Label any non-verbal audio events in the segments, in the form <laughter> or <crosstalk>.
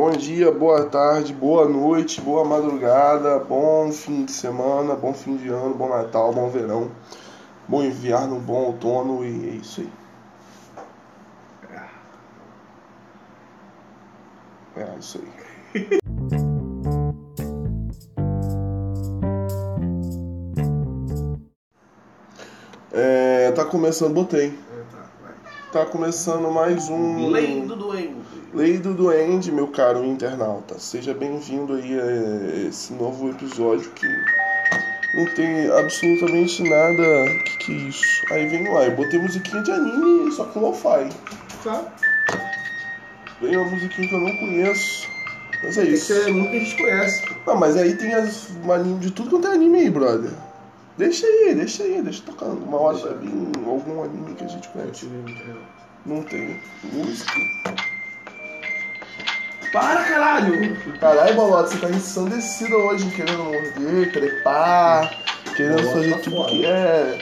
Bom dia, boa tarde, boa noite, boa madrugada, bom fim de semana, bom fim de ano, bom Natal, bom verão, bom inverno, bom outono e é isso aí. É isso aí. <laughs> É, tá começando, botei. Tá começando mais um. Lei do. Lei do Duende, meu caro internauta. Seja bem-vindo aí a esse novo episódio que não tem absolutamente nada. Que que é isso? Aí vem lá, eu botei musiquinha de anime, só com lo-fi. Tá? Vem uma musiquinha que eu não conheço. Mas é Esse isso. é muito que a gente conhece. Ah, mas aí tem as anime de tudo quanto é anime aí, brother. Deixa aí, deixa aí, deixa tocando. Uma hora vai vir algum anime que a gente conhece. Não tem música. Para, caralho! Caralho, Bolota, você tá ensandecida hoje, querendo morder, trepar, querendo Bolota fazer tá tudo que é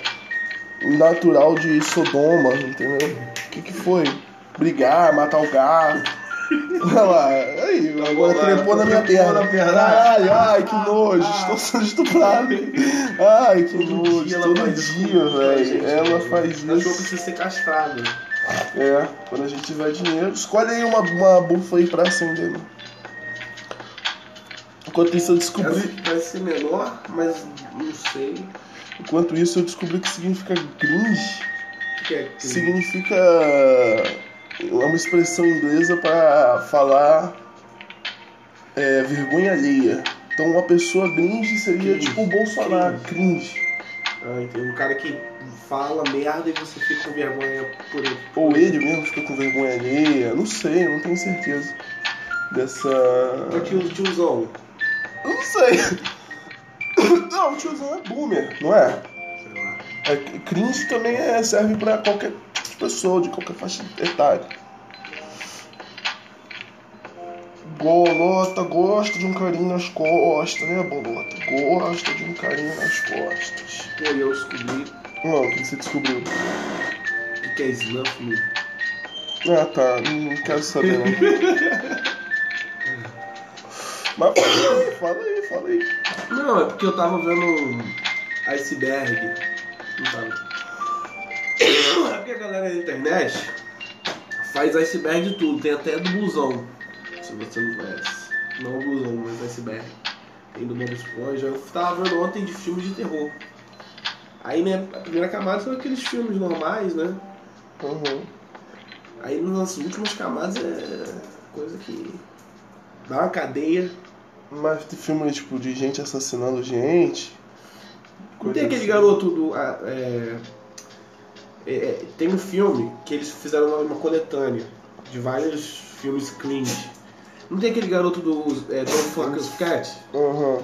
natural de Sodoma, entendeu? O que que foi? Brigar, matar o gato. <laughs> Olha lá, aí, agora Bolota, trepou na minha trepou perna. na perna. Ai, ai, que Ah. nojo, estou sendo estuprado. Ai, que Todo nojo, dia ela todo faz isso dia, com a gente, velho. Ela né? faz isso. precisa ser castrado. É, quando a gente tiver dinheiro, escolhe aí uma, uma bufa aí pra acender. né? Enquanto isso eu descobri. parece ser menor, mas não sei. Enquanto isso eu descobri que significa cringe. O que é que Significa é uma expressão inglesa para falar é, vergonha alheia. Então uma pessoa cringe seria Cringe. tipo o Bolsonaro, cringe. Ah, entendi. Um cara que fala merda e você fica com vergonha por ele. Ou ele mesmo fica com vergonha alheia, não sei, não tenho certeza. Dessa. O tio, tiozão. Eu não sei. <coughs> Não, o tiozão é boomer, não é? Sei lá. É, cringe também é, serve pra qualquer pessoa, de qualquer faixa etária. Bolota gosta de um carinho nas costas, né, Bolota? Gosta de um carinho nas costas. E eu descobri Não, o que você descobriu? o que que é Snuff Me. Ah, tá, não quero saber não. <laughs> Mas fala aí, fala aí, fala aí. Não, é porque eu tava vendo iceberg. Não tava. É porque a galera da internet faz iceberg de tudo, tem até do busão. Se você não conhece. Não o busão, mas iceberg. Tem do Bob Esponja. Eu tava vendo ontem de filmes de terror. Aí né, a primeira camada são aqueles filmes normais, né? Uhum. Aí nas últimas camadas é coisa que dá uma cadeia. Mas tem filme tipo de gente assassinando gente. Não tem aquele assim. garoto do. ah, é, é, é, tem um filme que eles fizeram uma, uma coletânea de vários filmes cringe. Não tem aquele garoto do é, Don't Fuck Us Cat? Uhum.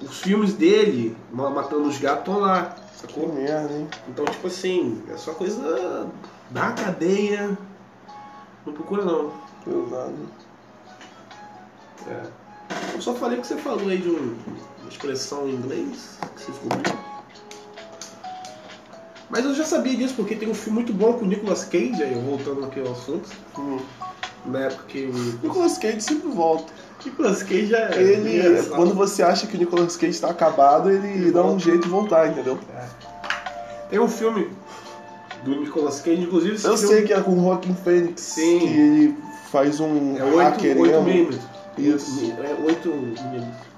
Os filmes dele, ma- matando os gatos, estão lá, Que sacou? merda, hein? Então, tipo assim, é só coisa da cadeia. Não procura não. Pesado. É. Eu só falei o que você falou aí de um- uma expressão em inglês que você descobriu. Mas eu já sabia disso porque tem um filme muito bom com o Nicolas Cage, aí voltando aqui ao assunto, Hum. na época que o Nicolas Cage sempre volta. Nicolas Cage é. Ele, engraçado. quando você acha que o Nicolas Cage está acabado, ele Ele dá um volta. jeito de voltar, entendeu? Tem um filme do Nicolas Cage, inclusive Eu filme sei que é com o Joaquin Phoenix, Sim. que ele faz um é 8, hacker 8 mesmo. milímetros. Isso. É 8 milímetros.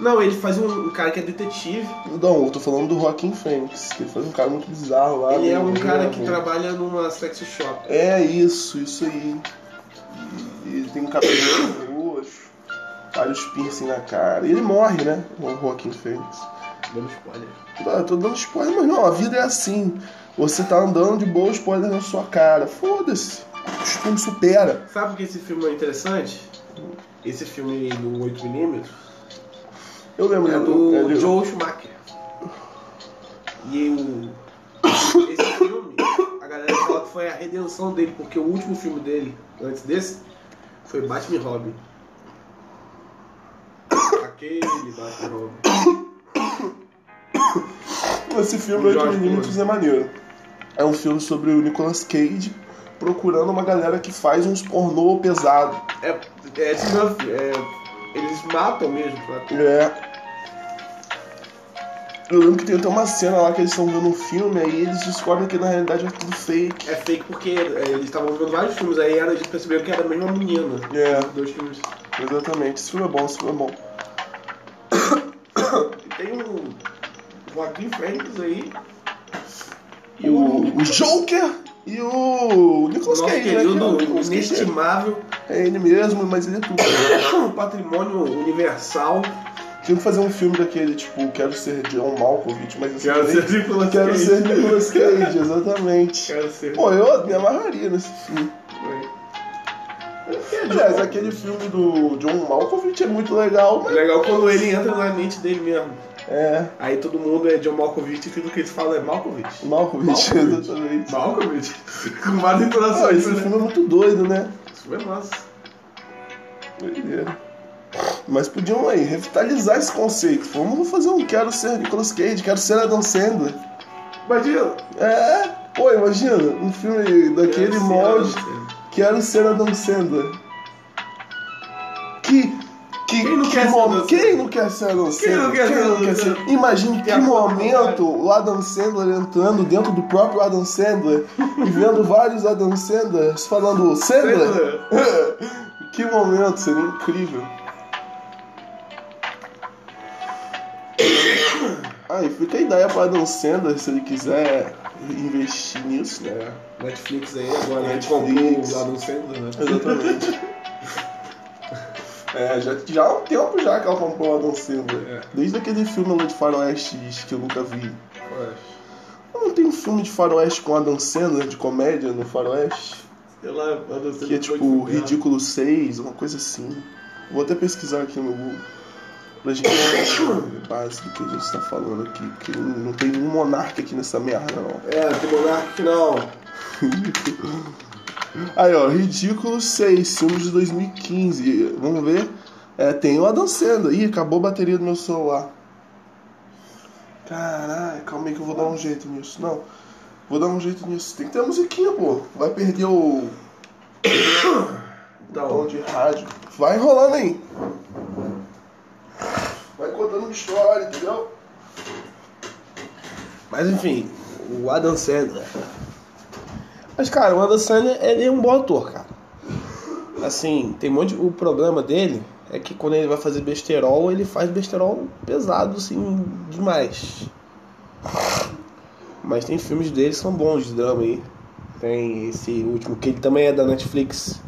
Não, ele faz um, um cara que é detetive. Não, eu tô falando do Joaquin Phoenix, que ele faz um cara muito bizarro lá. ele é um cara que nervo. trabalha numa sex shop. É isso, isso aí. E ele tem um cabelo <coughs> vários piercing na cara. E ele morre, né? O Joaquin Phoenix. Dando spoiler. Ah, tô dando spoiler, mas não, a vida é assim. Você tá andando de boa, spoiler na sua cara. Foda-se. O costume supera. Sabe por que esse filme é interessante? Esse filme do 8mm Eu lembro é do de- Joe Schumacher. E o, esse filme, a galera fala que foi a redenção dele, porque o último filme dele, antes desse, foi Batman e Robin. Aquele Batman. Esse filme O 8 Jorge milímetros é maneiro. É um filme sobre o Nicolas Cage, procurando uma galera que faz uns pornô pesado. É, é, é, eles matam mesmo. Tá? É. Eu lembro que tem até uma cena lá que eles estão vendo um filme, aí eles descobrem que na realidade é tudo fake. É fake porque é, eles estavam vendo vários filmes, aí era, eles perceberam que era a mesma menina. É. Dois filmes. Exatamente, esse filme é bom, esse filme é bom. E tem um Joaquim Fênix aí. E O, o Joker e o Nicolas nosso Cage, né? querido que é inestimável É ele mesmo, mas ele é tudo. <coughs> patrimônio universal. Tinha que fazer um filme daquele, tipo, quero ser John Malkovich, mas assim, Quero ser Nicolas quero Cage. ser Nicolas Cage, exatamente. Quero ser. Pô, eu me amarraria nesse filme. Aliás, aquele filme do John Malkovich é muito legal, É mas. legal quando ele entra na mente dele mesmo. É, Aí todo mundo é John Malkovich e tudo que eles falam é Malkovich. Malkovich, Malkovich. exatamente. Malkovich? <laughs> Com várias Ah, entonações, esse né? filme é muito doido, né? Isso é massa. Doideira. Mas podiam aí revitalizar esse conceito. Vamos fazer um quero ser Nicolas Cage, quero ser Adam Sandler. Imagina. É, pô, imagina, um filme daquele Quero ser molde, Sandler. quero ser Adam Sandler. Que. que Quem não que quer ser mo- Adam Sandler? Quem não quer ser Adam Sandler? não quer ser? Imagine que porra momento o Adam Sandler entrando dentro do próprio Adam Sandler e vendo vários Adam Sandlers falando Sandler. Sandler. <laughs> que momento, seria incrível. Aí fica a ideia para Adam Sandler se ele quiser investir nisso, né? É, Netflix aí agora, né? Netflix. comprou o Adam Sandler, né? Exatamente. É, já, já há um tempo já que ela comprou o Adam Sandler. É. Desde aquele filme lá de faroeste que eu nunca vi. Ué, Não tem um filme de faroeste com Adam Sandler, de comédia no faroeste? Sei lá, Adam Sandler Que é tipo. Ridículo 6, uma coisa assim. Vou até pesquisar aqui no Google. Pra gente ter base do que a gente tá falando aqui. Porque não não tem nenhum monarca aqui nessa merda, não. É, tem monarca não. <laughs> Aí, ó, Ridículo 6, filme de 2015. Vamos ver. É, tem o Adam Sandler. Ih, acabou a bateria do meu celular. Caralho, calma aí que eu vou dar um jeito nisso. Não, vou dar um jeito nisso. Tem que ter a musiquinha, pô. Vai perder o <coughs> Da onde? de rádio. Vai enrolando aí. Vai contando história, entendeu? Mas enfim, o Adam Sandler. Mas cara, o Adam Sandler ele é um bom ator, cara. Assim, tem um monte. O problema dele é que quando ele vai fazer besterol, ele faz besterol pesado, assim, demais. Mas tem filmes dele que são bons de drama aí. Tem esse último, que ele também é da Netflix.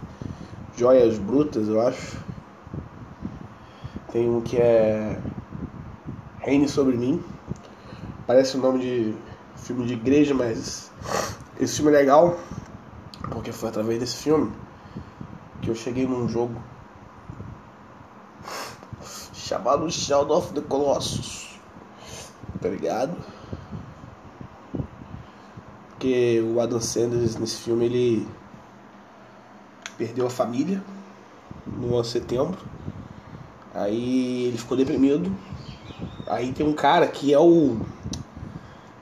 Joias Brutas, eu acho. Tem um que é. Reine sobre mim. Parece o nome de filme de igreja, mas esse filme é legal porque foi através desse filme que eu cheguei num jogo chamado Shadow of the Colossus. Tá ligado? Porque o Adam Sanders nesse filme ele perdeu a família no ano setembro. Aí ele ficou deprimido. Aí tem um cara que é o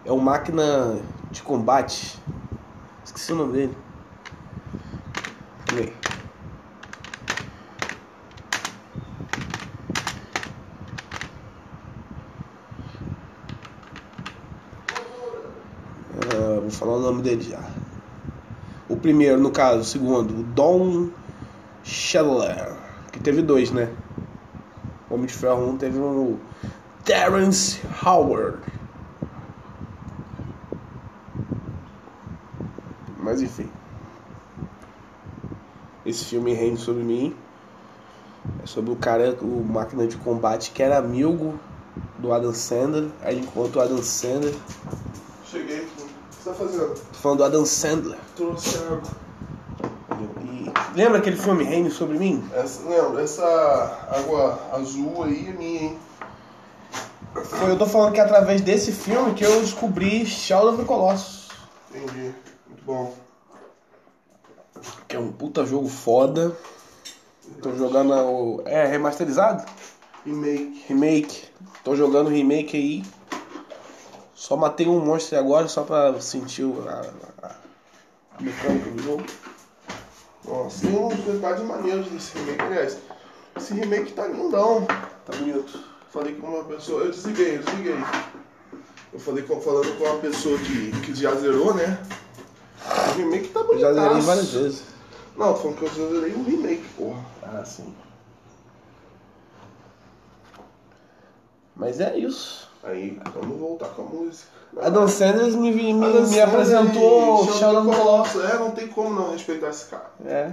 é o máquina de combate. Esqueci o nome dele. Aí. Ah, vou falar o nome dele já. O primeiro, no caso, o segundo, o Don Scheller, que teve dois, né? Homem de Ferro 1 teve um Terrence Howard. Enfim. Esse filme Reino sobre mim é sobre o cara, o máquina de combate que era amigo do Adam Sandler. Aí ele encontra o Adam Sandler. Cheguei aqui. O que você tá fazendo? Tô falando do Adam Sandler. Trouxe água. E lembra aquele filme Reino sobre mim? Essa, lembra, essa água azul aí é minha, hein? Foi, eu tô falando que é através desse filme que eu descobri of the Colossus. Entendi. Muito bom. Que é um puta jogo foda. Tô jogando o. É remasterizado? Remake. Remake. Tô jogando remake aí. Só matei um monstro agora só pra sentir o- a, a, a mecânica do jogo. Nossa, tem uns detalhes maneiros desse remake, aliás. Esse remake tá lindão. Tá bonito. Falei com uma pessoa, eu desliguei, eu desliguei. Eu falei com, falando com uma pessoa que, que já zerou, né? O remake tá bonito. já zerei várias vezes. Não, tô falando que eu zerei o remake, porra. Ah, sim. Mas é isso. Aí, vamos voltar com a música. Adam Sanders me, me, Adam me apresentou Sheldon. Colosso. É, não tem como não respeitar esse cara. É.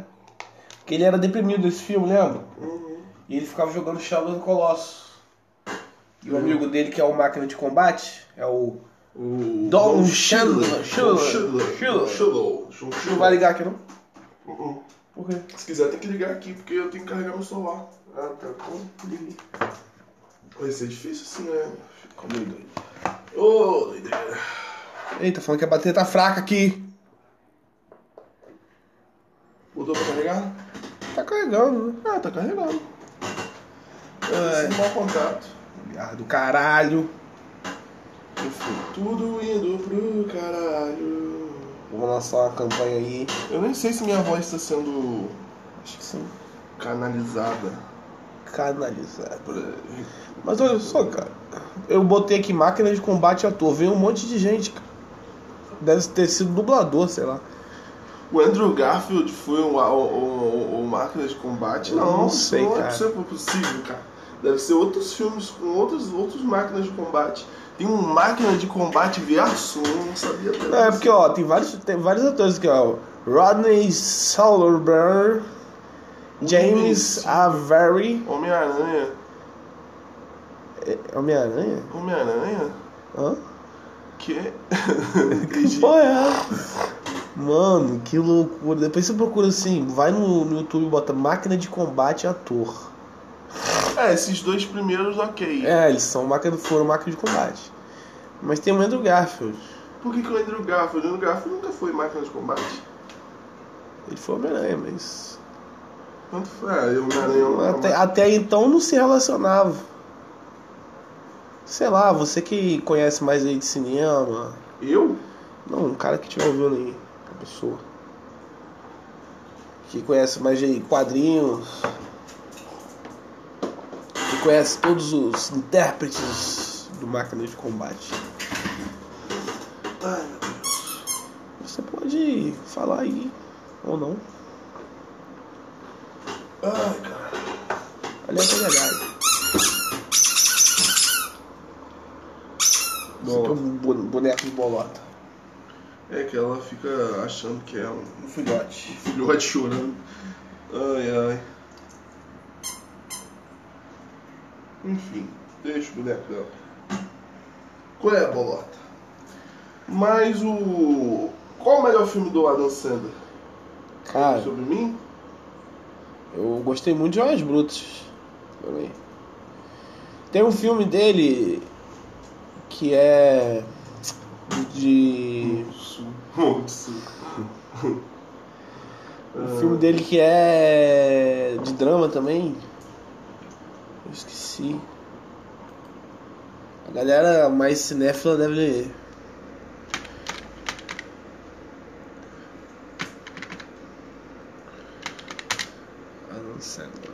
Porque ele era deprimido nesse filme, lembra? Uhum. E ele ficava jogando Sheldon Colosso. E o amigo dele, que é o máquina de combate, é o. O Don Don Schindler. Schindler. Schindler. Não vai ligar aqui, não? Uhum. Por quê? Se quiser, tem que ligar aqui, porque eu tenho que carregar meu celular. Ah, tá. Então, liguei. Vai ser difícil assim, né? Calma aí, doido. Ô, doideira. Eita, falando que a bateria tá fraca aqui. Botou pra carregar? Tá carregando, né? Ah, tá carregando. Esse mau contato. Ah, do caralho. Enfim, tudo indo pro caralho. Vamos lançar uma campanha aí. Eu nem sei se minha voz está sendo Acho que sim. canalizada. Aí. Mas olha só, cara. Eu botei aqui máquina de combate ator. Veio um monte de gente, cara. Deve ter sido dublador, sei lá. O Andrew Garfield foi o, o, o, o máquina de combate? Não, não sei, não cara. é possível, possível, cara. Deve ser outros filmes com outros, outros máquinas de combate. Tem um máquina de combate eu não sabia até É, porque, ó, tem vários, tem vários atores aqui, ó. Rodney Solerbergh, James. Avery. Homem-Aranha. É Homem-Aranha? Homem-Aranha? Hã? Que? <laughs> Que porra é? Mano, que loucura. Depois você procura assim, vai no, no YouTube e bota máquina de combate ator. É, esses dois primeiros, ok. É, eles são máquina, foram máquina de combate. Mas tem o Andrew Garfield. Por que, que o Andrew Garfield? O Andrew Garfield nunca foi máquina de combate. Ele foi Homem-Aranha, mas. Quanto foi? Ah, o Homem-Aranha é Até, até então não se relacionava. Sei lá, você que conhece mais aí de cinema. Eu? Não, um cara que estiver ouvindo aí, uma pessoa. Que conhece mais de quadrinhos. Conhece todos os intérpretes do máquina de combate. Ai, meu Deus. Você pode falar aí, ou não. Ai, cara. Ali é. Esse aqui é um bo- boneco de bolota. É que ela fica achando que é um Um filhote. filhote chorando. Ai, ai. Enfim, deixa o boneco dela. Qual é a bolota? Mas o. Qual o melhor filme do Adam Sandler? Cara, Sobre mim? eu gostei muito de Brutas. Também. Tem um filme dele que é de. <laughs> Um filme dele que é de drama também. Esqueci. A galera mais cinéfila deve. Adam Sandler.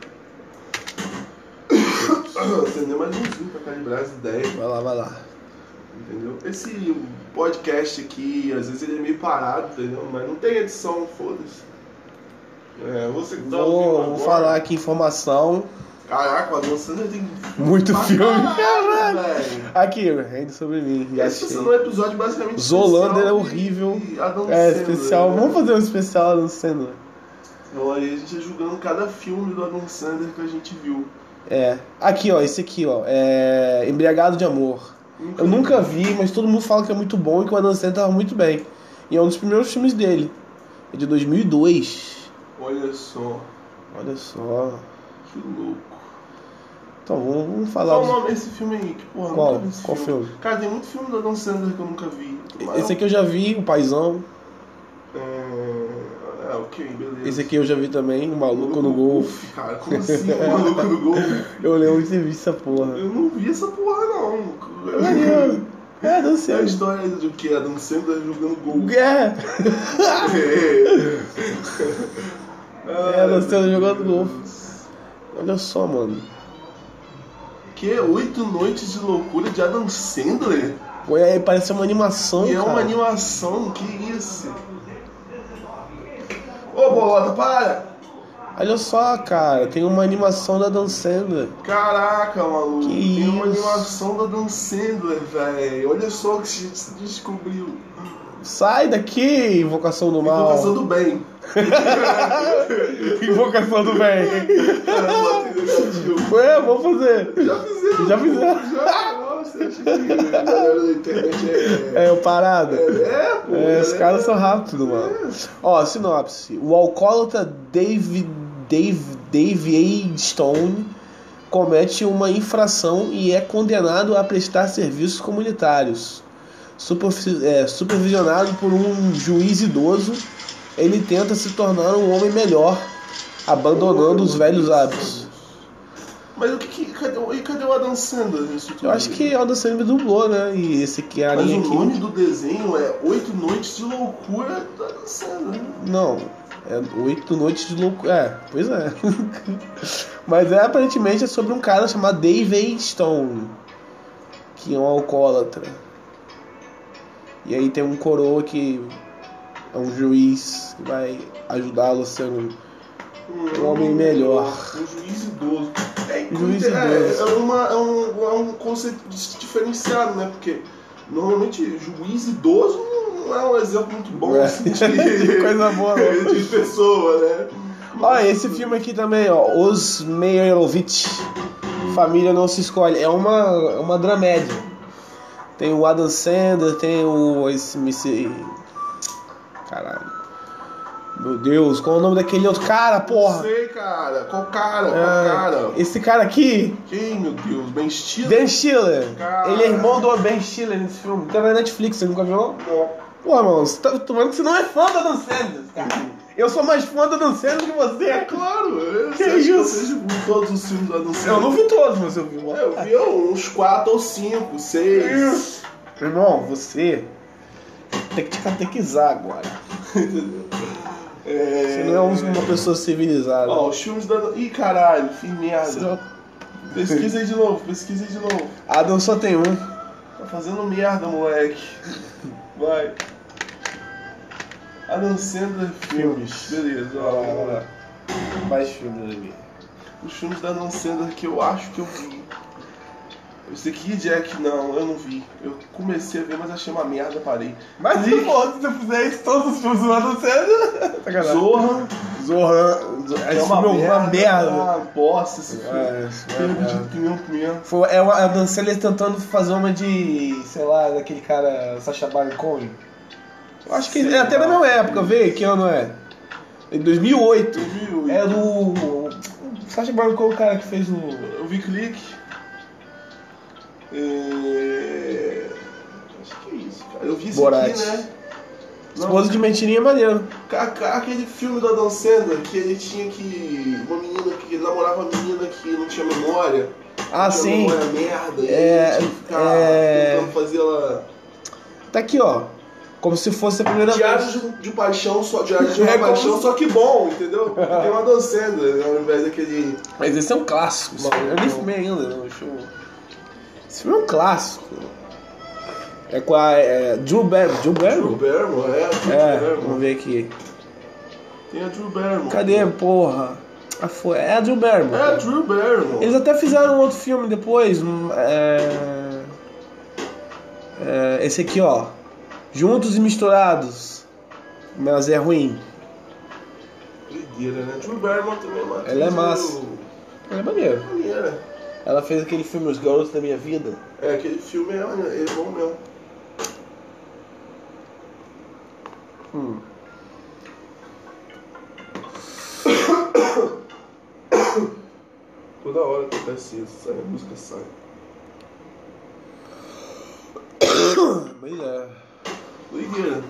Acender mais umzinho pra calibrar as ideias. Vai lá, vai lá. Entendeu? Esse podcast aqui, às vezes ele é meio parado, entendeu? Mas não tem edição, foda-se. É, você que tá Vou, vou falar aqui informação. Caraca, o Adam Sandler tem Muito pra filme. caralho, velho. Aqui, rende sobre mim. Esse é um episódio basicamente Zolander é horrível. Adam É, Sandler, especial. né? Vamos fazer um especial Adam Sandler. Olha, a gente é julgando cada filme do Adam Sandler que a gente viu. É. Aqui, ó, esse aqui, ó. É. Embriagado de Amor. Eu nunca vi, mas todo mundo fala que é muito bom e que o Adam Sandler tava muito bem. E é um dos primeiros filmes dele. É de 2002. Olha só, Olha só. que louco. Então, vamos, vamos falar. Qual o nome desse filme aí? Que porra, Qual? nunca vi esse Qual filme? Cara, tem muito filme do Adam Sandler que eu nunca vi. Mas Esse aqui eu já vi, o Paizão. É, é, ok, beleza. Esse aqui eu já vi também, o Maluco no Golfe. Uf, cara, como assim o maluco no golfe? <laughs> Eu lembro de ter visto essa porra. Eu não vi essa porra, não. Maneiro. É, Adam É a Sandler. história do que? Adam Sandler jogando gol. É, Ah, <laughs> é Adam Sandler jogando golfe. Olha só, mano. Que? Oito noites de loucura de Adam Sandler? Pô, aí parece uma animação, E é cara. uma animação, que isso? Ô, Bolota, para! Olha só, cara, tem uma animação da Dan Sandler. Caraca, maluco, Que tem uma isso? animação da Dan Sandler, velho. Olha só o que a gente descobriu. Sai daqui, invocação do mal. Invocação do bem. <laughs> <laughs> Invocação do bem. Negativo. Ué, vamos fazer. Já fizeram. Já fizeram. Já, nossa, acho que a galera da internet é... É, o parado. É, pô. É, os é- caras são rápidos, mano. Ó, sinopse. O alcoólatra Dave, Dave, Dave A. Stone comete uma infração e é condenado a prestar serviços comunitários. É, supervisionado por um juiz idoso, ele tenta se tornar um homem melhor, abandonando os velhos hábitos. Mas o que que... Cadê, o- e cadê o Adam Sandler nisso tudo? Eu acho que Aldo Sandler dublou, né? E esse Mas carinha o nome do desenho é Oito Noites de Loucura do Adam Sandler. Não, é oito noites de loucura. É, pois é. <laughs> Mas é aparentemente é sobre um cara chamado Dave A. Stone, que é um alcoólatra. E aí tem um coroa que é um juiz que vai ajudá-lo a ser um. Um homem melhor. Um juiz idoso. É, Um juiz é, é uma, é, um, é um conceito diferenciado, né? Porque normalmente juiz idoso não é um exemplo muito bom É. assim, de, <laughs> Coisa boa, não. de pessoa, né? Olha, esse filme aqui também, ó, Os Meyerowitz, Família Não Se Escolhe, é uma, é uma dramédia. Tem o Adam Sandler, tem o esse, esse caralho. Meu Deus, qual é o nome daquele outro cara, Não porra? sei, cara. Qual cara? Qual Ah, cara? esse cara aqui, Quem, meu Deus? Ben Stiller? Ben Stiller. Cara. Ele é irmão do Ben Stiller nesse filme. Tá na Netflix, você nunca viu? Não. Porra, mano, você tá tomando que você não é fã do Adam Sandler, cara. Eu sou mais fã do Adam Sandler que você. É claro. Eu Que que isso? vocês viram todos os filmes do Adam Sandler. Eu não vi todos, mas eu vi. Eu vi uns 4 ou 5, 6. Irmão, você tem que te catequizar agora. <laughs> É... Você não é um- uma pessoa civilizada. Ó, os filmes da. Ih, caralho, fiz Você merda. não- Pesquisa aí de novo, pesquisa aí de novo. Adam só tem um. Tá fazendo merda, moleque. Vai. Adam Sandler filmes. Beleza, ó, vamos lá. Mais filmes ali. Os filmes da Adam Sandler que eu acho que eu vi. Esse aqui, Jack, não, eu não vi. Eu comecei a ver, mas achei uma merda, parei. Mas Rick. pô, se você fizer isso, todos os filmes do. <laughs> Sacanagem. Zorra, Zorra. é Esse uma é merda. uma merda. Ah, bosta esse filme. É, isso é é o Adam Sandler tentando fazer uma de, sei lá, daquele cara Sacha Baron Cohen. Eu acho que Sei é até lá. na mesma época, vê que ano é? Em 2008. 2008. É do. Sacha Baron Cohen, o cara que fez o. Eu vi clique. É... Acho que é isso, cara. Eu vi Borat. aqui, né? Esposa de mentirinha é maneiro. Aquele filme do Adam Sandler que ele tinha que. Uma menina que ele namorava uma menina que não tinha memória. Ah, não sim. memória merda. e É, que ficar é. tentando fazer ela. Tá aqui, ó. Como se fosse a primeira Diário vez. de, de paixão, só, diário de uma É paixão, se- só que bom, entendeu? Tem o Adam Sandler ao invés daquele. Mas esse é um clássico. Não. Eu nem filmei ainda, não. Deixa eu... Esse filme é um clássico. É com a é, Drew Barrymore. Drew Drew Barrymore? Barrymore, é, É, Barrymore. vamos ver aqui. Tem a Drew Barrymore. Cadê, porra? Ah, foi. É a Drew Barrymore. É a Drew Barrymore. Eles até fizeram um outro filme depois. É... é, esse aqui, ó. Juntos e misturados. Mas é ruim. Doideira, né? Drew Barrymore também é uma Ela é massa. Ela é maneiro. maneira. Ela fez aquele filme Os Garotos da Minha Vida. É, aquele filme é, é bom mesmo. Hum. Toda hora acontece isso, sai, a música sai. Pois é. Doideira.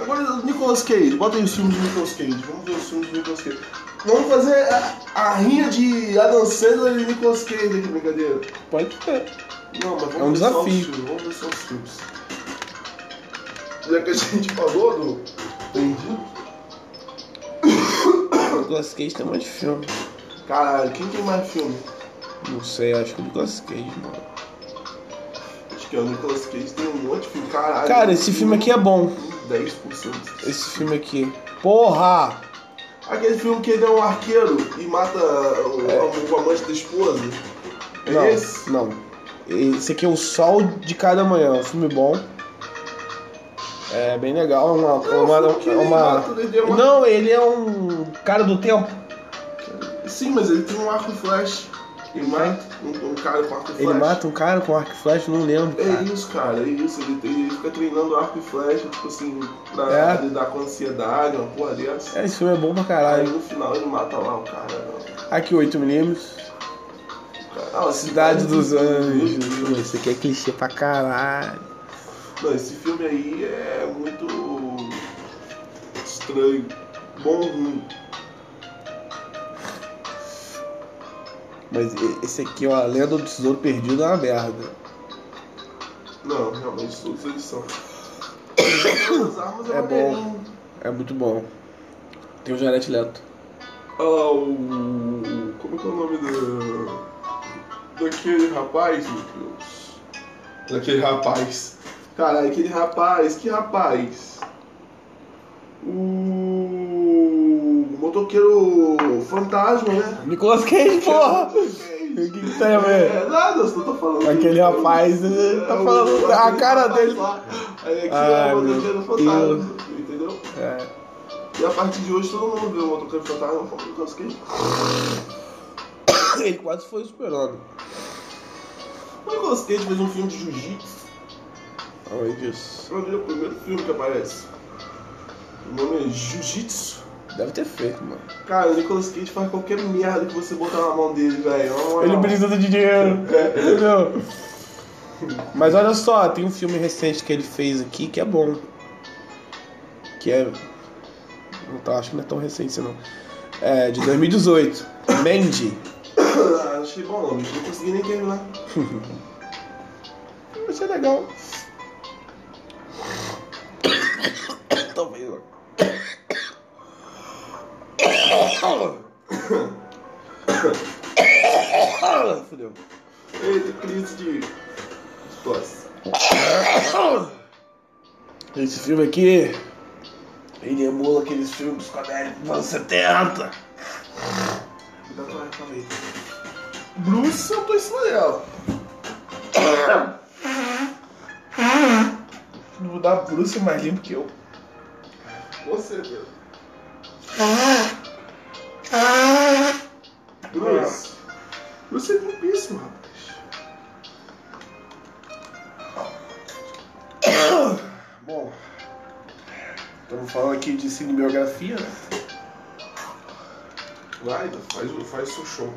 Agora, Nicolas Cage, bota aí os filmes do Nicolas Cage. Vamos ver os filmes do Nicolas Cage. Vamos fazer a, a rinha de Adam Sandler e Nicolas Cage aqui, brincadeira. Pode ser. Não, mas vamos É um ver só os desafio. filmes, Vamos ver só os filmes. Já que a gente falou do Perdido. Nicolas Cage tem um monte de filme. Caralho, quem tem mais filme? Não sei, acho que o Nicolas Cage, mano. Acho que é o Nicolas Cage tem um monte de filme. Caralho. Cara, esse filme aqui é bom. 10%. Esse filme aqui. Porra! Aquele filme que ele é um arqueiro e mata o, É. o amante da esposa. É não, esse? não. Esse aqui é o Sol de Cada Manhã, um filme bom. É bem legal, é uma. Não, é uma, o é ele uma- mata, ele é uma- Não, ele é um cara do tempo. Sim, mas ele tem um arco flash. Ele mata um, um cara com arco e flash. Ele mata um cara com arco e flash, não lembro. É Cara. isso, cara, é isso. Ele, ele fica treinando arco e flecha, tipo assim, pra É. lidar com ansiedade, uma porra dessa. É, esse filme é bom pra Aí caralho. no final ele mata lá o cara. Aqui, 8mm. Ah, Cidade dos Meu Anjos. Esse aqui é clichê pra caralho. Não, esse filme aí é muito estranho. Bom ruim. Mas esse aqui, ó, a Lenda do Tesouro Perdido é uma merda. Não, realmente todos eles são. <coughs> As armas é, É bom. É muito bom. Tem o Jared Leto. Olha lá o. Como é que é o nome do. Daquele rapaz, meu Deus. Daquele rapaz. Caralho, aquele rapaz, que rapaz? O. motoqueiro fantasma, né? Nicolas Cage, porra! O que, que tem a ver? É, nada, eu só tô falando. Aquele rapaz, ele tá É, o- falando a cara rapaz dele. lá. Aí aqui Ai, é o motoqueiro fantasma, entendeu? É. E a partir de hoje todo mundo vê o motoqueiro fantasma Nicolas Cage. Ele quase foi superando. O Nicolas Cage fez um filme de jiu-jitsu. Além disso. Eu vi o primeiro filme que aparece. O nome é Jiu-Jitsu. Deve ter feito, mano. Cara, o Nicolas Cage faz qualquer merda que você botar na mão dele, velho. Ele precisa de dinheiro. Entendeu? Mas olha só, tem um filme recente que ele fez aqui que é bom. Que é. Não tá, acho que não é tão recente assim, não. É de 2018. <coughs> Mandy. <coughs> Ah, achei bom nome, não consegui nem terminar. <laughs> Vai ser legal. Fudeu. Eita, crise de. tosse. Esse filme aqui, ele emula aqueles filmes comédia dos anos 70. Me dá tua calma aí. Bruce, eu tô em cima dela. Vou dar Bruce mais limpo que eu. Com certeza. Bruce. Bruce é limpíssimo, rapaz. <coughs> Bom, estamos falando aqui de cinebiografia, né? Vai, faz, o- faz seu show.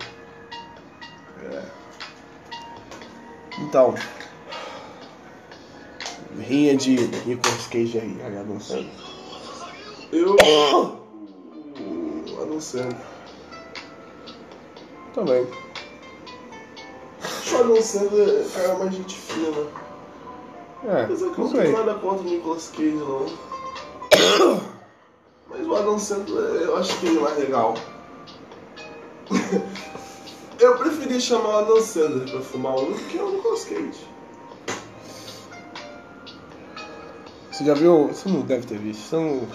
Então, rinha de Nicolas Cage aí, sei. Eu. o Adam Sandler. Também. O Adam Sandler é cara mais gente fina. É, Apesar que eu não tenho sei. nada contra o Nicolas Cage, não. <coughs> Mas o Adam Sandler, eu acho que ele é mais legal. <laughs> Eu preferia chamar o Adam Sandler pra fumar um do que o Nicolas Cage. Você já viu? Você não deve ter visto. Você não...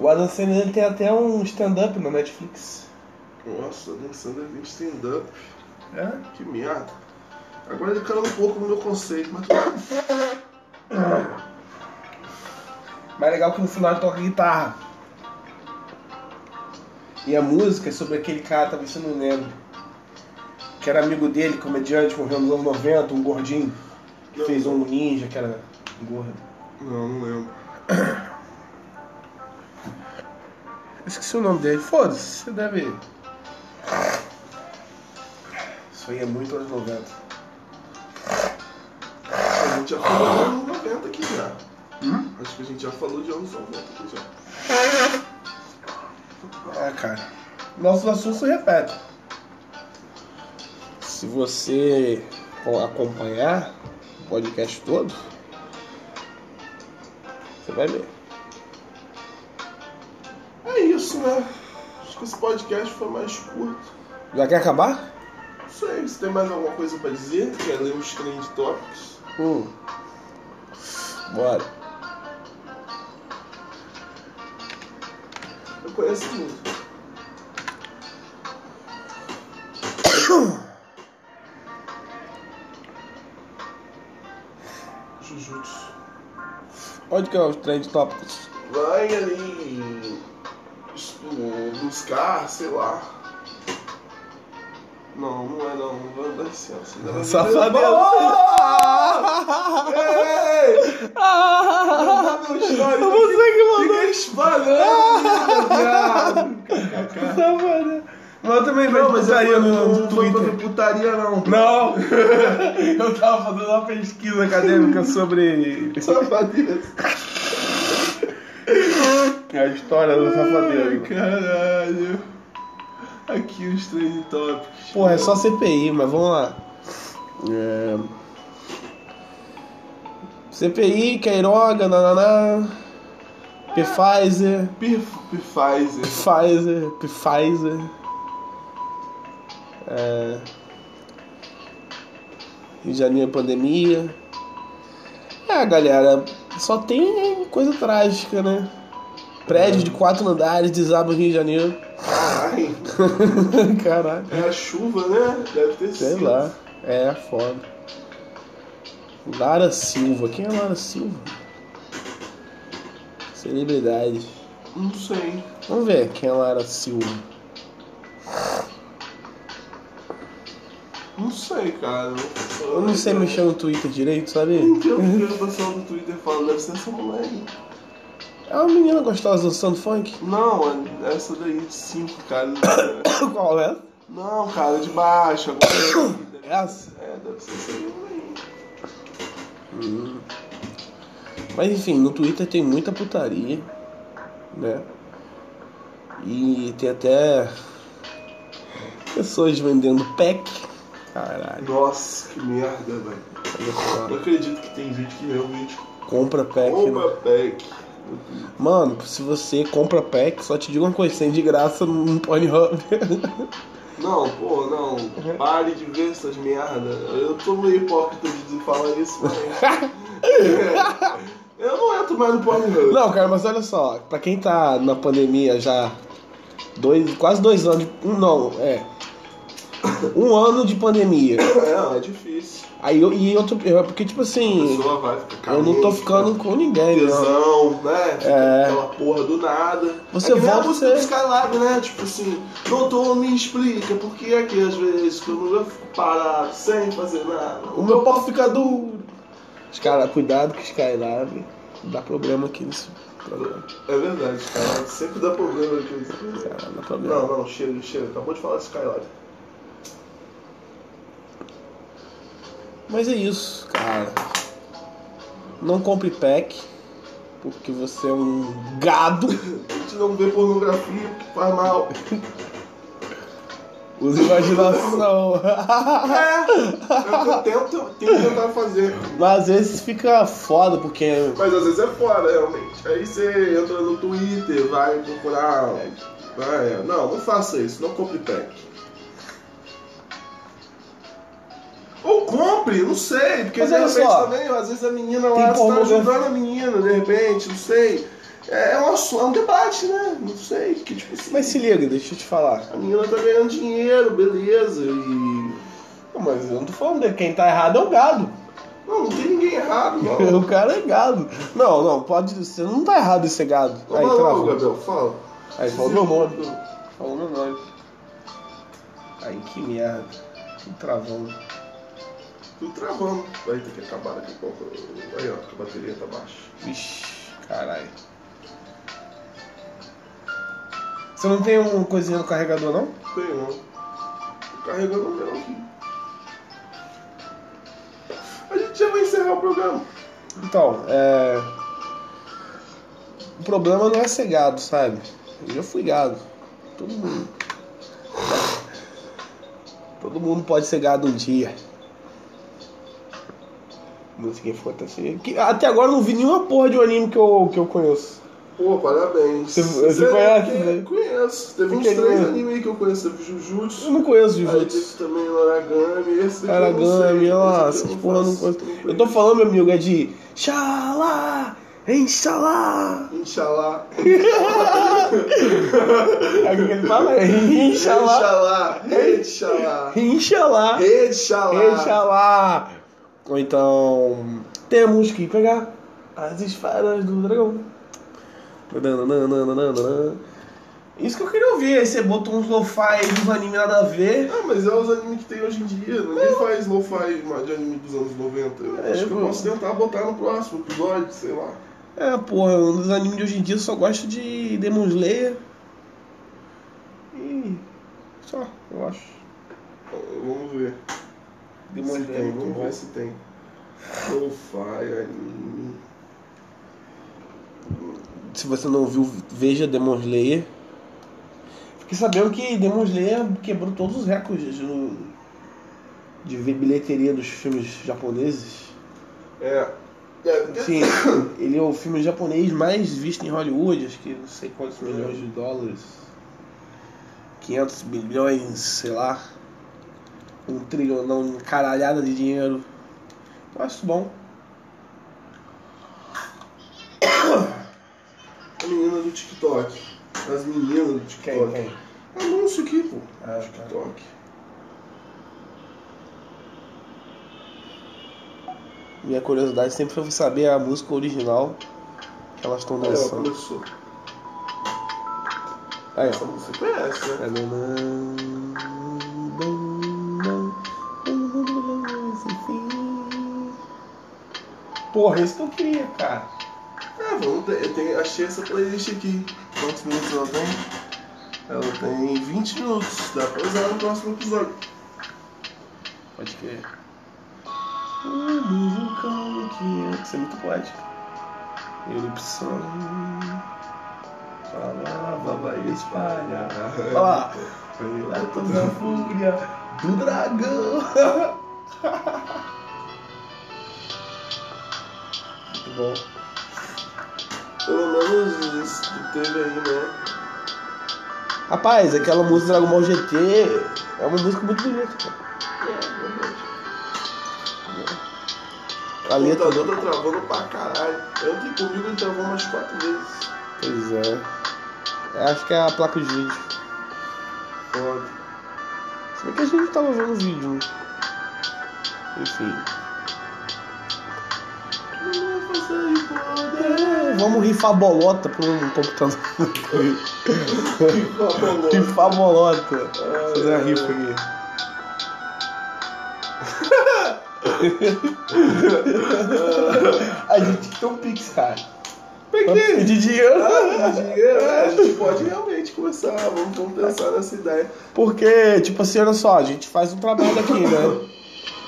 O Adam Sandler tem até um stand-up na Netflix. Nossa, o Adam Sandler tem stand-up. É? Que merda. Agora ele caiu um pouco no meu conceito, mas tudo bem. Mais legal que no final ele toca guitarra. E a música é sobre aquele cara, talvez você não lembre. Que era amigo dele, comediante, morreu nos anos 90, um gordinho. Que Não. fez um ninja, que era gordo. Não, não lembro. <coughs> Esqueci o nome dele. Foda-se, você deve. Isso aí é muito anos 90. A gente já falou de anos 90 aqui já. Hum? Acho que a gente já falou de anos 90 aqui já. É, cara. Nossos assuntos se repetem. Se você acompanhar o podcast todo, você vai ver. É isso, né? Acho que esse podcast foi mais curto. Já quer acabar? Não sei, você tem mais alguma coisa pra dizer? Quer ler os trend topics? Hum. Bora. Eu conheço muito. <coughs> Jujutsu. Onde que é os trend tópicos? Vai ali tipo, buscar, sei lá. Não, não é não. Vai dar licença. Safadeza. Ei! Você que mandou. Fica espalhando. Safadeza. Mas eu também vejo Não, mas putaria eu no, não, no não Twitter. pra putaria não. Não! <laughs> Eu tava fazendo uma pesquisa acadêmica sobre Safadeza. <laughs> a história do safadeza. caralho. Aqui os trend topics. Porra, é só CPI, mas vamos lá. É... CPI, Queiroga, nananá. Pfizer, Pfizer. Pfizer, Pfizer. É... Rio de Janeiro, pandemia. É, galera, só tem coisa trágica, né? Prédio de quatro andares desaba no Rio de Janeiro. Caralho. <laughs> Caralho. É a chuva, né? Deve ter Sei sido. lá. É, foda. Lara Silva. Quem é Lara Silva? Celebridade. Não sei. Vamos ver quem é Lara Silva. Não sei, cara. Eu não sei mexer no Twitter direito, sabe? Não entendo o que o pessoal do Twitter fala. Deve ser essa mulher aí. É uma menina gostosa dançando funk? Não, é essa daí de 5, cara. <coughs> Qual é? Não, cara, de baixo. Agora... <coughs> Essa? É, deve ser aí. Hum. Mas enfim, no Twitter tem muita putaria, né? E tem até pessoas vendendo pack. Caralho, Nossa, que merda, velho. Não acredito que tem gente que realmente Compra pack. compra né? pack. Mano, se você compra pack, só te digo uma coisa, tem de graça no Pornhub. Não, pô, não. Pare de ver essas merdas. Eu tô meio hipócrita de falar isso, mas. Eu não entro mais no Pornhub. Não, cara, mas olha só, pra quem tá na pandemia já dois, quase dois anos, não, é. Um ano de pandemia. É, é difícil. Aí eu, e outro, eu- porque tipo assim, eu não tô ficando com ninguém, não. tesão, né? Fica É. Aquela porra do nada. Você é que volta ser- Skylab, né? Tipo assim, doutor, me explica por que é que às vezes quando eu fico parado sem fazer nada. O meu pau fica duro. Os caras, cuidado o Skylab, dá problema aqui nesse programa. É verdade, cara. Sempre dá problema aqui. Cara, dá problema. Não, não, chega, chega. Acabou de falar de Skylab. Mas é isso, cara. Não compre pack, porque você é um gado. <laughs> A gente não vê pornografia porque faz mal. Usa imaginação. <laughs> É, é o que eu tento, tento tentar fazer. Mas às vezes fica foda, porque. Mas às vezes é fora, realmente. Aí você entra no Twitter, vai procurar. Vai, não, não faça isso, não compre pack. Ou compre, não sei, porque Mas de repente só, também, às vezes a menina lá está pornografia- ajudando a menina, de repente, não sei. É, é um, é um debate, né? Não sei, que tipo assim. Mas se liga, deixa eu te falar. A menina tá ganhando dinheiro, beleza, e. Não, mas eu não tô falando de quem tá errado é o gado. Não, não tem ninguém errado, não. <laughs> O cara é gado. Não, não, pode. Você não tá errado em ser gado. Aí, Fala logo. Gabriel, fala. Aí falou meu nome. Falou meu nome. Aí que merda. Que travão. Tudo travando. Vai ter que acabar daqui a pouco. Aí, ó, que a bateria tá baixa. Vixe, caralho. Você não tem uma coisinha no carregador, não? Tem não. Tô carregando o meu aqui. A gente já vai encerrar o programa. Então, é. O problema não é ser gado, sabe? Eu já fui gado. Todo mundo. Todo mundo pode ser gado um dia. Musiquinha fantasia. Que, até agora eu não vi nenhuma porra de um anime que eu, que eu conheço. Pô, parabéns. Você- você conhece, que- né? Conheço. Teve uns Que três anime? animes aí que eu conheço. Teve Eu Jujutsu. não conheço Aí Jujutsu. teve também Aragami. Esse daqui eu não Aragami, sei. nossa, que porra eu não conheço. Eu tô falando, meu amigo, é de Xalá, Inxalá. Inxalá. É o que ele fala, é Inxalá. Inxalá. Inxalá. Inxalá. Inxalá. Ou então, temos que pegar as esferas do dragão. Isso que eu queria ouvir, aí você botou uns lo-fi dos animes nada a ver. Ah, mas é os animes que tem hoje em dia. Ninguém faz lo-fi de anime dos anos 90. Eu É, acho que eu posso tentar botar no próximo episódio, sei lá. É, porra, nos animes de hoje em dia eu só gosto de Demon Slayer. E. Só, eu acho. Vamos ver. Slayer é tem, vamos ver se tem. Lo-fi, anime. Se você não viu, veja Demon Slayer. Fiquei sabendo que Demon Slayer quebrou todos os recordes no- de ver bilheteria dos filmes japoneses. É. é Sim, <coughs> ele é o filme japonês mais visto em Hollywood, acho que não sei quantos milhões de dólares. 500 bilhões, sei lá. Um trilhão, não, caralhada de dinheiro. Eu acho bom. <coughs> A menina do TikTok. As meninas do TikTok. Anúncio aqui, pô. Ah, tá. TikTok. Minha curiosidade sempre foi saber a música original que elas estão Aí, ó, dançando. começou. Aí, Essa ó. música você conhece, né? Porra, isso que eu queria, cara. É, vamos ter, eu tenho, achei essa playlist aqui. Quantos minutos ela tem? Ela tem 20 minutos. Dá pra usar no próximo episódio. Pode crer. Um vulcão que é. Isso é muito poético. Erupção. Falava, vai espalhar. Olha lá. <laughs> Lá toda a fúria do dragão. <laughs> Muito bom. Pelo menos isso que teve aí, né? Rapaz, aquela música Dragon Ball GT é uma música muito bonita, cara. É, verdade. A O letra. computador tá travando pra caralho. Ontem comigo ele travou umas 4 vezes. Pois é. Eu Acho que é a placa de vídeo. Foda. Se bem que a gente tava vendo o vídeo, né? Enfim. É, vamos rifar bolota por um computador. rifar bolota. Fazer a rifa aqui. <laughs> a gente tem um pix, cara. Pra quê? pedir dinheiro. Ah, dinheiro, é, a gente pode realmente começar. Vamos, vamos pensar nessa ideia. Porque, tipo assim, olha só, a gente faz um trabalho aqui, né?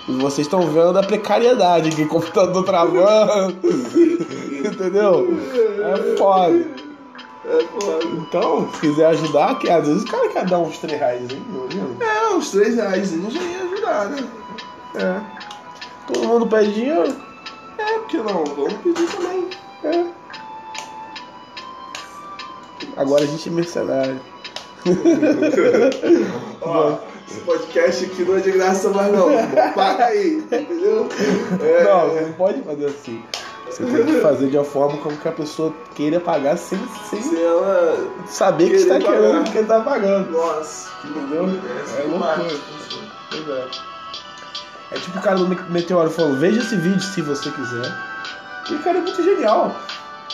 E vocês estão vendo a precariedade que o computador travando. <laughs> Entendeu? É foda. É foda. Então, se quiser ajudar, que às vezes o cara quer dar uns 3 reais, hein? É, uns 3 reais já ia ajudar, né? É. Todo mundo pede dinheiro? É, porque não? Vamos pedir também. É. Agora a gente é mercenário. <laughs> <laughs> Ó, esse podcast aqui não é de graça mais não. Paga aí, entendeu? É, Não, você não pode fazer assim. Você tem que fazer de uma forma como que a pessoa queira pagar sem, sem Se ela. saber que está pagar. querendo que ele tá pagando. Nossa, que Entendeu? É Essa loucura. Pois é. É tipo o cara do Me- Meteoro falando, veja esse vídeo se você quiser. E o cara é muito genial.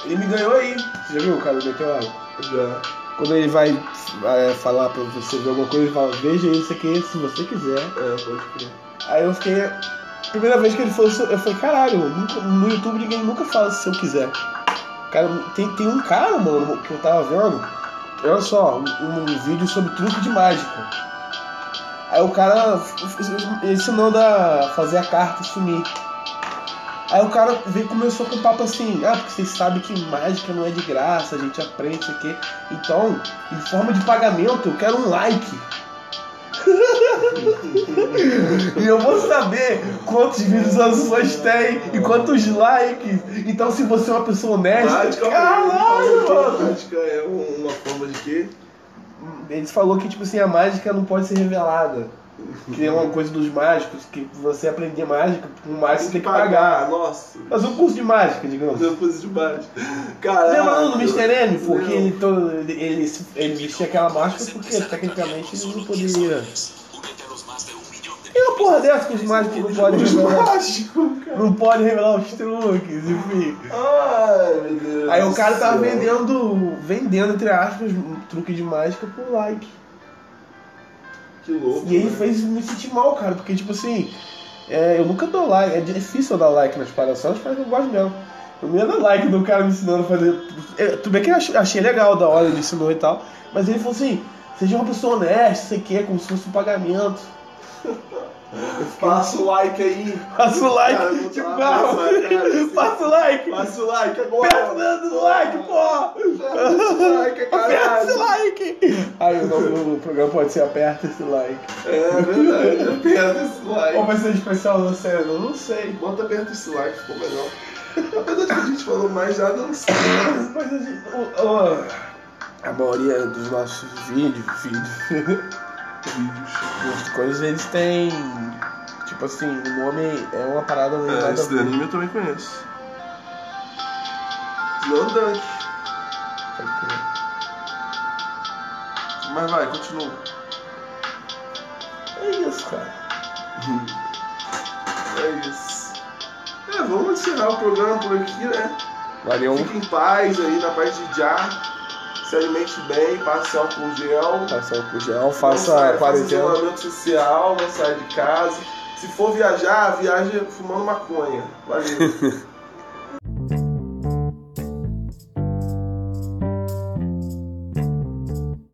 Ele me ganhou aí. Você já viu o cara do Meteoro? Já. Quando ele vai é, falar pra você ver alguma coisa, ele fala, veja isso aqui se você quiser. É, pode crer. Aí eu fiquei. Primeira vez que ele falou isso, eu falei, caralho, nunca- no YouTube ninguém nunca fala se eu quiser. Cara, tem, tem um cara, mano, que eu tava vendo, olha só, um, um vídeo sobre truque de mágica. Aí o cara ensinando a fazer a carta sumir. Aí o cara veio, começou com um papo assim, ah, porque vocês sabem que mágica não é de graça, a gente aprende isso aqui. Então, em forma de pagamento, eu quero um like. <laughs> e eu vou saber quantas visualizações tem e quantos likes. Então, se você é uma pessoa honesta, Mágica, caralho, que mano. Mágica é um- uma forma de quê? Ele falou que, tipo assim, a mágica não pode ser revelada. Que é uma coisa dos mágicos, que você aprender mágica, com mágico você tem que pagar. Nossa. Fazer um curso de mágica, digamos. Eu pus de baixo. Caralho. Lembra não, do Mr. M? Porque Não. ele, todo, ele, ele, ele vestia aquela máscara porque tecnicamente ele não poderia. E uma porra dessa que os mágicos não podem Os revelar. mágicos, cara. Não pode revelar os truques, enfim. Ai, meu Deus. Aí o cara tava vendendo, vendendo, entre aspas, um truque de mágica por like. Que louco. E ele né? fez me sentir mal, cara, porque tipo assim, é, eu nunca dou like, é difícil eu dar like nas paradas, só nas paradas que eu gosto mesmo. Eu não ia dar like do cara me ensinando a fazer. É, Tudo bem que eu ach- achei legal da hora, ele ensinou e tal, mas ele falou assim: seja uma pessoa honesta, sei que, como se fosse um pagamento. <laughs> Passa o like aí. Passa o like, Cara, tipo, não, passa o like, Passa o like aperta o like, pô! Passa o like, Aperta esse caralho. like! Aí o nome do programa pode ser Aperta esse like. É verdade. Aperta esse Ou like. vai ser especial no? Eu não sei. Bota aperta esse like, ficou melhor. Apesar de que a gente falou mais já dançando. Mas a, gente, a maioria dos nossos vídeos, vídeos, <laughs> vídeos, coisas, eles têm. Tipo assim, o nome é uma parada meio É, nada esse anime eu também conheço. Slam Dunk. Mas vai, continua. É isso, cara. É isso. É, vamos encerrar o programa por aqui, né? Valeu. Fique em paz aí, na paz de já. Se alimente bem, passe álcool gel. Faça o gel, Não faça a Faça quarentena. isolamento social, não saia de casa. Se for viajar, viaje fumando maconha. Valeu. <laughs>